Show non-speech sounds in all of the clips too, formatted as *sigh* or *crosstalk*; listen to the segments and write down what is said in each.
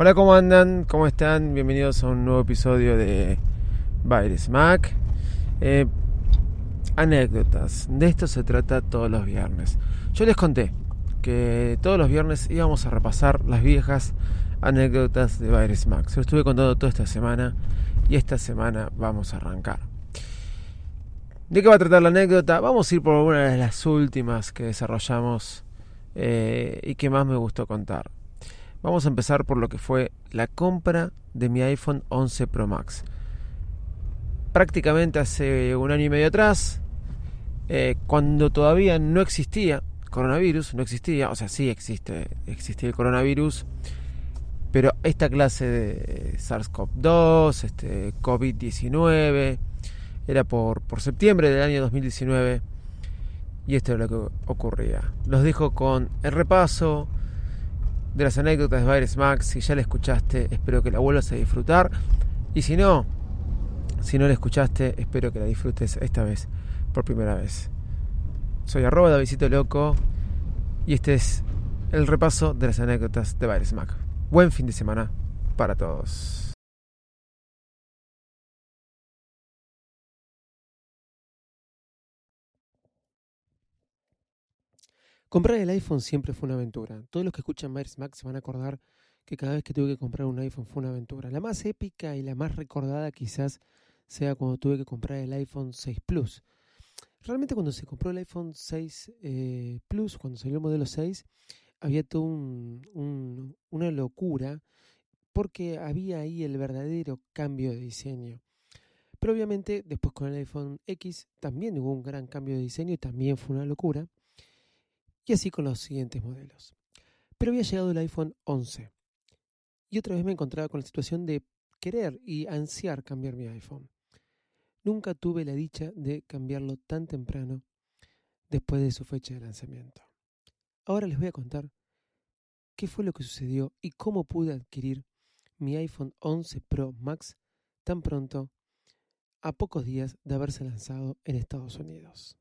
Hola, ¿cómo andan? ¿Cómo están? Bienvenidos a un nuevo episodio de Baires Mac. Eh, anécdotas. De esto se trata todos los viernes. Yo les conté que todos los viernes íbamos a repasar las viejas anécdotas de Baires Mac. Se lo estuve contando toda esta semana y esta semana vamos a arrancar. ¿De qué va a tratar la anécdota? Vamos a ir por una de las últimas que desarrollamos eh, y que más me gustó contar. Vamos a empezar por lo que fue la compra de mi iPhone 11 Pro Max. Prácticamente hace un año y medio atrás, eh, cuando todavía no existía coronavirus, no existía, o sea, sí existe, el coronavirus, pero esta clase de SARS-CoV-2, este, COVID-19, era por, por septiembre del año 2019 y esto es lo que ocurría. Los dejo con el repaso de las anécdotas de Virus Max. Si ya la escuchaste, espero que la vuelvas a disfrutar. Y si no, si no la escuchaste, espero que la disfrutes esta vez por primera vez. Soy arroba Davidito Loco y este es el repaso de las anécdotas de Virus Mac. Buen fin de semana para todos. Comprar el iPhone siempre fue una aventura. Todos los que escuchan Myers Max se van a acordar que cada vez que tuve que comprar un iPhone fue una aventura. La más épica y la más recordada quizás sea cuando tuve que comprar el iPhone 6 Plus. Realmente cuando se compró el iPhone 6 eh, Plus, cuando salió el modelo 6, había todo un, una locura porque había ahí el verdadero cambio de diseño. Pero obviamente después con el iPhone X también hubo un gran cambio de diseño y también fue una locura y así con los siguientes modelos. Pero había llegado el iPhone 11 y otra vez me encontraba con la situación de querer y ansiar cambiar mi iPhone. Nunca tuve la dicha de cambiarlo tan temprano después de su fecha de lanzamiento. Ahora les voy a contar qué fue lo que sucedió y cómo pude adquirir mi iPhone 11 Pro Max tan pronto a pocos días de haberse lanzado en Estados Unidos.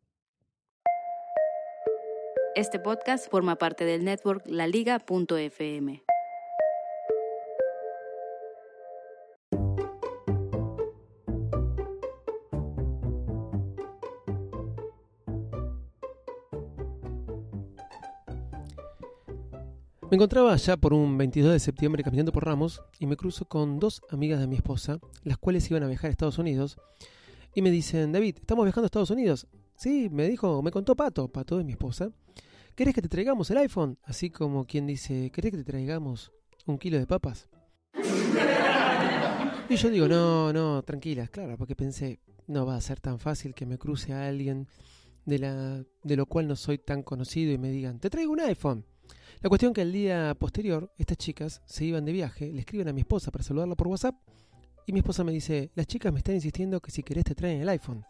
Este podcast forma parte del network laliga.fm. Me encontraba allá por un 22 de septiembre caminando por Ramos y me cruzo con dos amigas de mi esposa, las cuales iban a viajar a Estados Unidos, y me dicen, David, ¿estamos viajando a Estados Unidos? Sí, me dijo, me contó Pato, Pato es mi esposa, ¿Querés que te traigamos el iPhone? Así como quien dice, ¿querés que te traigamos un kilo de papas? Y yo digo, no, no, tranquilas, claro, porque pensé, no va a ser tan fácil que me cruce a alguien de, la, de lo cual no soy tan conocido y me digan, te traigo un iPhone. La cuestión que el día posterior, estas chicas se iban de viaje, le escriben a mi esposa para saludarla por WhatsApp, y mi esposa me dice, las chicas me están insistiendo que si querés te traen el iPhone.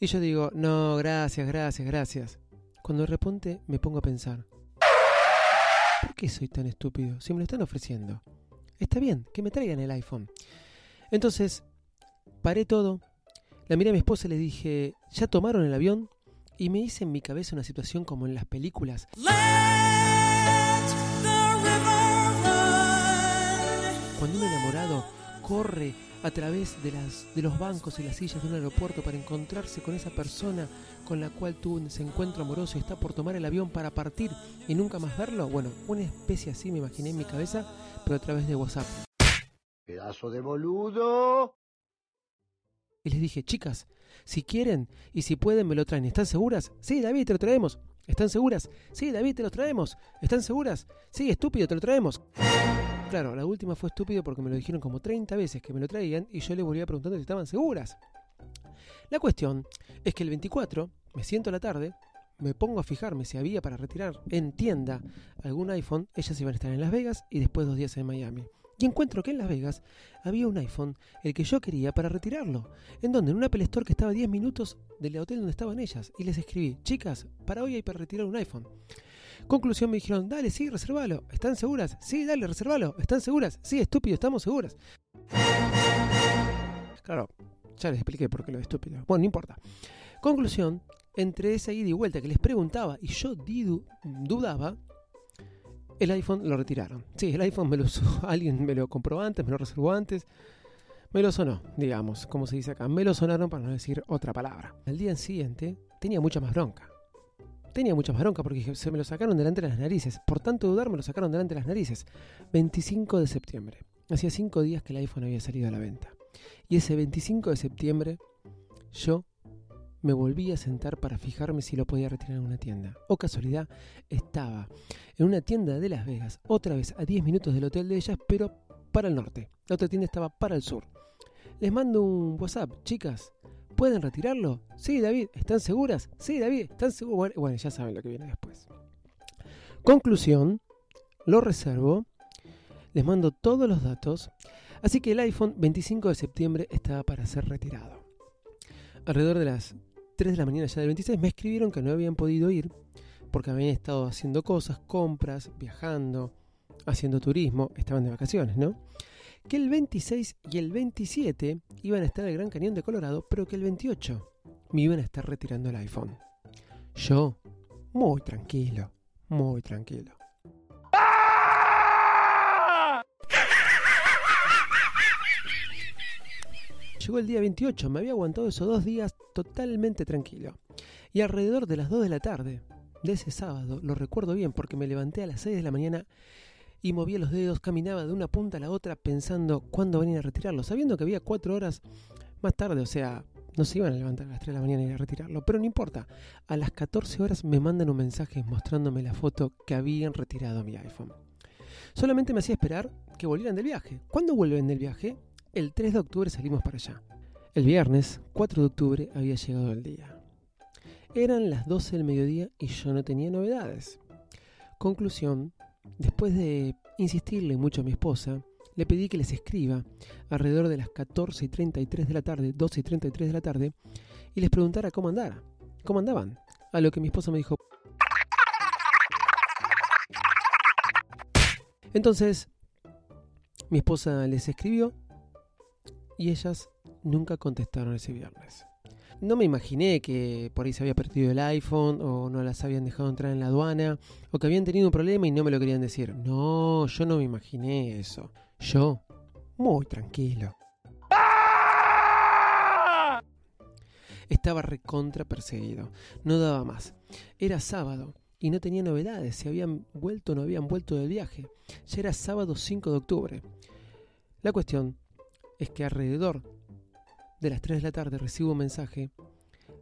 Y yo digo, no, gracias, gracias, gracias. Cuando de repente me pongo a pensar, ¿por qué soy tan estúpido si me lo están ofreciendo? Está bien, que me traigan el iPhone. Entonces, paré todo, la miré a mi esposa y le dije, ¿ya tomaron el avión? Y me hice en mi cabeza una situación como en las películas. Cuando un enamorado corre a través de, las, de los bancos y las sillas de un aeropuerto para encontrarse con esa persona con la cual tuvo ese encuentro amoroso y está por tomar el avión para partir y nunca más verlo? Bueno, una especie así me imaginé en mi cabeza, pero a través de WhatsApp. Pedazo de boludo. Y les dije, chicas, si quieren y si pueden me lo traen. ¿Están seguras? Sí, David, te lo traemos. ¿Están seguras? Sí, David, te lo traemos. ¿Están seguras? Sí, estúpido, te lo traemos. Claro, la última fue estúpido porque me lo dijeron como 30 veces que me lo traían y yo le volvía preguntando si estaban seguras. La cuestión es que el 24, me siento a la tarde, me pongo a fijarme si había para retirar en tienda algún iPhone, ellas iban a estar en Las Vegas y después dos días en Miami. Y encuentro que en Las Vegas había un iPhone, el que yo quería para retirarlo. ¿En donde En un Apple Store que estaba a 10 minutos del hotel donde estaban ellas. Y les escribí, chicas, para hoy hay para retirar un iPhone. Conclusión me dijeron, dale, sí, reservalo. ¿Están seguras? Sí, dale, reservalo. ¿Están seguras? Sí, estúpido, estamos seguras. Claro, ya les expliqué por qué lo de estúpido. Bueno, no importa. Conclusión, entre esa ida y vuelta que les preguntaba y yo dudaba, el iPhone lo retiraron. Sí, el iPhone me lo usó, *laughs* alguien me lo compró antes, me lo reservó antes. Me lo sonó, digamos, como se dice acá. Me lo sonaron para no decir otra palabra. Al día siguiente tenía mucha más bronca. Tenía mucha más bronca porque se me lo sacaron delante de las narices. Por tanto dudar, me lo sacaron delante de las narices. 25 de septiembre. Hacía 5 días que el iPhone había salido a la venta. Y ese 25 de septiembre yo me volví a sentar para fijarme si lo podía retirar en una tienda. O casualidad, estaba en una tienda de Las Vegas, otra vez a 10 minutos del hotel de ellas, pero para el norte. La otra tienda estaba para el sur. Les mando un WhatsApp, chicas, ¿pueden retirarlo? Sí, David, ¿están seguras? Sí, David, ¿están seguras? Bueno, ya saben lo que viene después. Conclusión, lo reservo, les mando todos los datos, así que el iPhone 25 de septiembre estaba para ser retirado. Alrededor de las 3 de la mañana ya del 26 me escribieron que no habían podido ir porque habían estado haciendo cosas, compras, viajando, haciendo turismo, estaban de vacaciones, ¿no? Que el 26 y el 27 iban a estar en el Gran Cañón de Colorado, pero que el 28 me iban a estar retirando el iPhone. Yo, muy tranquilo, muy tranquilo. Llegó el día 28, me había aguantado esos dos días totalmente tranquilo. Y alrededor de las 2 de la tarde de ese sábado, lo recuerdo bien porque me levanté a las 6 de la mañana y movía los dedos, caminaba de una punta a la otra pensando cuándo venir a retirarlo, sabiendo que había 4 horas más tarde, o sea, no se iban a levantar a las 3 de la mañana y a retirarlo, pero no importa. A las 14 horas me mandan un mensaje mostrándome la foto que habían retirado mi iPhone. Solamente me hacía esperar que volvieran del viaje. ¿Cuándo vuelven del viaje? El 3 de octubre salimos para allá. El viernes, 4 de octubre, había llegado el día. Eran las 12 del mediodía y yo no tenía novedades. Conclusión, después de insistirle mucho a mi esposa, le pedí que les escriba alrededor de las 14 y 33 de la tarde, 12 y 33 de la tarde, y les preguntara cómo andara, cómo andaban. A lo que mi esposa me dijo... Entonces, mi esposa les escribió y ellas nunca contestaron ese viernes. No me imaginé que por ahí se había perdido el iPhone o no las habían dejado entrar en la aduana o que habían tenido un problema y no me lo querían decir. No, yo no me imaginé eso. Yo, muy tranquilo. Estaba recontra perseguido. No daba más. Era sábado y no tenía novedades. Si habían vuelto o no habían vuelto del viaje. Ya era sábado 5 de octubre. La cuestión es que alrededor de las 3 de la tarde recibo un mensaje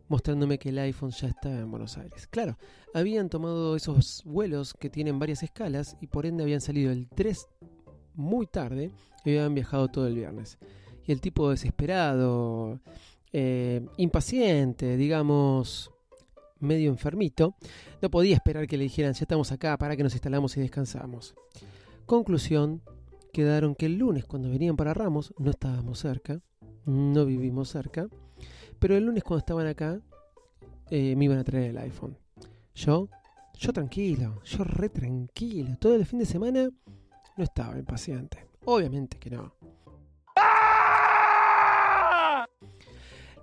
mostrándome que el iPhone ya estaba en Buenos Aires. Claro, habían tomado esos vuelos que tienen varias escalas y por ende habían salido el 3 muy tarde y habían viajado todo el viernes. Y el tipo desesperado, eh, impaciente, digamos, medio enfermito, no podía esperar que le dijeran, ya estamos acá, para que nos instalamos y descansamos. Conclusión, quedaron que el lunes cuando venían para Ramos no estábamos cerca, no vivimos cerca, pero el lunes cuando estaban acá eh, me iban a traer el iPhone. Yo, yo tranquilo, yo re tranquilo, todo el fin de semana no estaba impaciente, obviamente que no.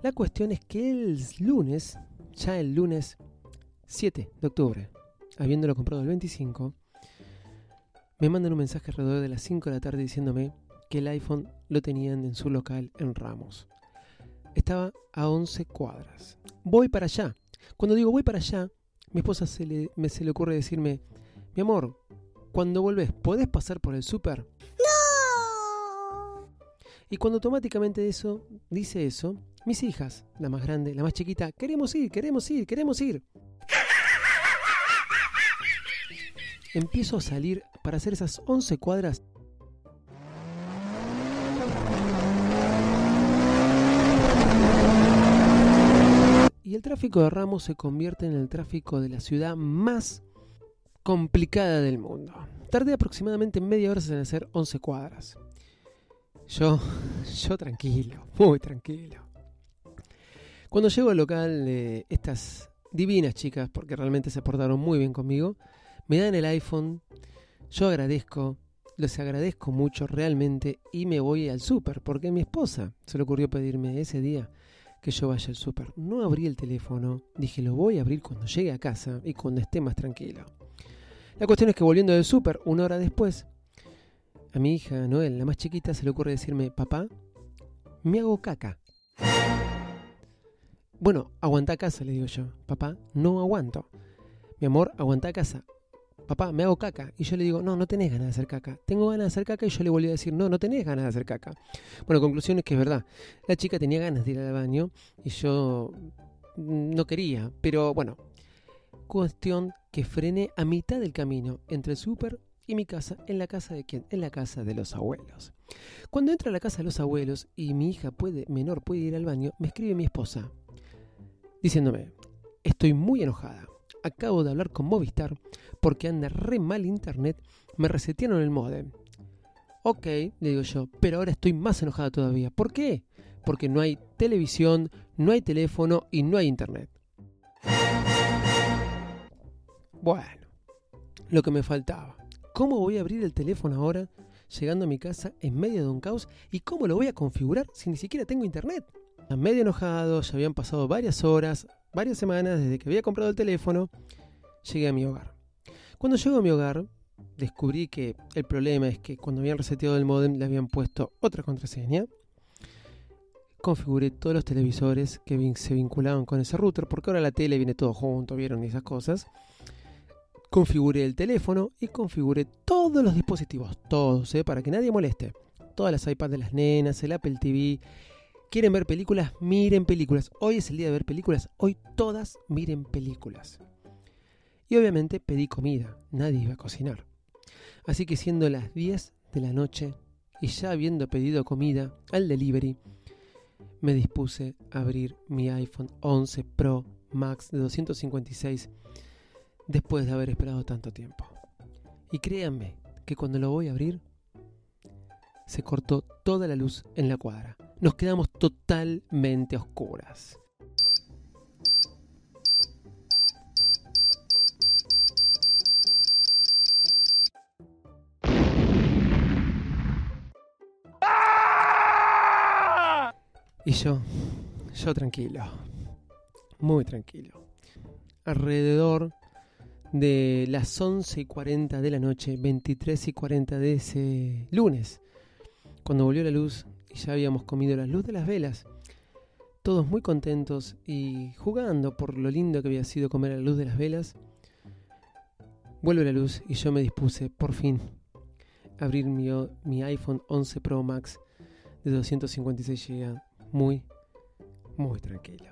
La cuestión es que el lunes, ya el lunes 7 de octubre, habiéndolo comprado el 25, me mandan un mensaje alrededor de las 5 de la tarde diciéndome que el iPhone lo tenían en su local en Ramos. Estaba a 11 cuadras. Voy para allá. Cuando digo voy para allá, mi esposa se le, me, se le ocurre decirme, mi amor, cuando volvés, ¿podés pasar por el súper? ¡No! Y cuando automáticamente eso, dice eso, mis hijas, la más grande, la más chiquita, queremos ir, queremos ir, queremos ir. Empiezo a salir para hacer esas 11 cuadras el tráfico de Ramos se convierte en el tráfico de la ciudad más complicada del mundo. Tardé aproximadamente media hora en hacer 11 cuadras. Yo, yo tranquilo, muy tranquilo. Cuando llego al local, eh, estas divinas chicas, porque realmente se portaron muy bien conmigo, me dan el iPhone, yo agradezco, les agradezco mucho realmente y me voy al súper, porque mi esposa se le ocurrió pedirme ese día que yo vaya al súper. No abrí el teléfono, dije lo voy a abrir cuando llegue a casa y cuando esté más tranquilo. La cuestión es que volviendo del súper, una hora después, a mi hija Noel, la más chiquita, se le ocurre decirme, papá, me hago caca. Bueno, aguanta casa, le digo yo. Papá, no aguanto. Mi amor, aguanta casa. Papá, me hago caca. Y yo le digo, no, no tenés ganas de hacer caca. Tengo ganas de hacer caca y yo le volví a decir, no, no tenés ganas de hacer caca. Bueno, conclusión es que es verdad. La chica tenía ganas de ir al baño y yo no quería. Pero bueno, cuestión que frené a mitad del camino entre el súper y mi casa. ¿En la casa de quién? En la casa de los abuelos. Cuando entro a la casa de los abuelos y mi hija puede, menor puede ir al baño, me escribe mi esposa diciéndome, estoy muy enojada. Acabo de hablar con Movistar porque anda re mal internet, me resetearon el modem. Ok, le digo yo, pero ahora estoy más enojada todavía. ¿Por qué? Porque no hay televisión, no hay teléfono y no hay internet. Bueno, lo que me faltaba. ¿Cómo voy a abrir el teléfono ahora, llegando a mi casa en medio de un caos? ¿Y cómo lo voy a configurar si ni siquiera tengo internet? medio enojado, ya habían pasado varias horas, varias semanas desde que había comprado el teléfono, llegué a mi hogar. Cuando llego a mi hogar, descubrí que el problema es que cuando habían reseteado el modem le habían puesto otra contraseña. Configuré todos los televisores que se vinculaban con ese router, porque ahora la tele viene todo junto, vieron esas cosas. Configuré el teléfono y configuré todos los dispositivos, todos, ¿eh? para que nadie moleste. Todas las iPads de las nenas, el Apple TV, ¿Quieren ver películas? Miren películas. Hoy es el día de ver películas. Hoy todas miren películas. Y obviamente pedí comida. Nadie iba a cocinar. Así que siendo las 10 de la noche y ya habiendo pedido comida al delivery, me dispuse a abrir mi iPhone 11 Pro Max de 256 después de haber esperado tanto tiempo. Y créanme que cuando lo voy a abrir, se cortó toda la luz en la cuadra nos quedamos totalmente oscuras. Y yo, yo tranquilo, muy tranquilo. Alrededor de las 11 y 40 de la noche, 23 y 40 de ese lunes, cuando volvió la luz, y ya habíamos comido la luz de las velas. Todos muy contentos y jugando por lo lindo que había sido comer a la luz de las velas. Vuelve la luz y yo me dispuse, por fin, a abrir mi, mi iPhone 11 Pro Max de 256 GB muy, muy tranquilo.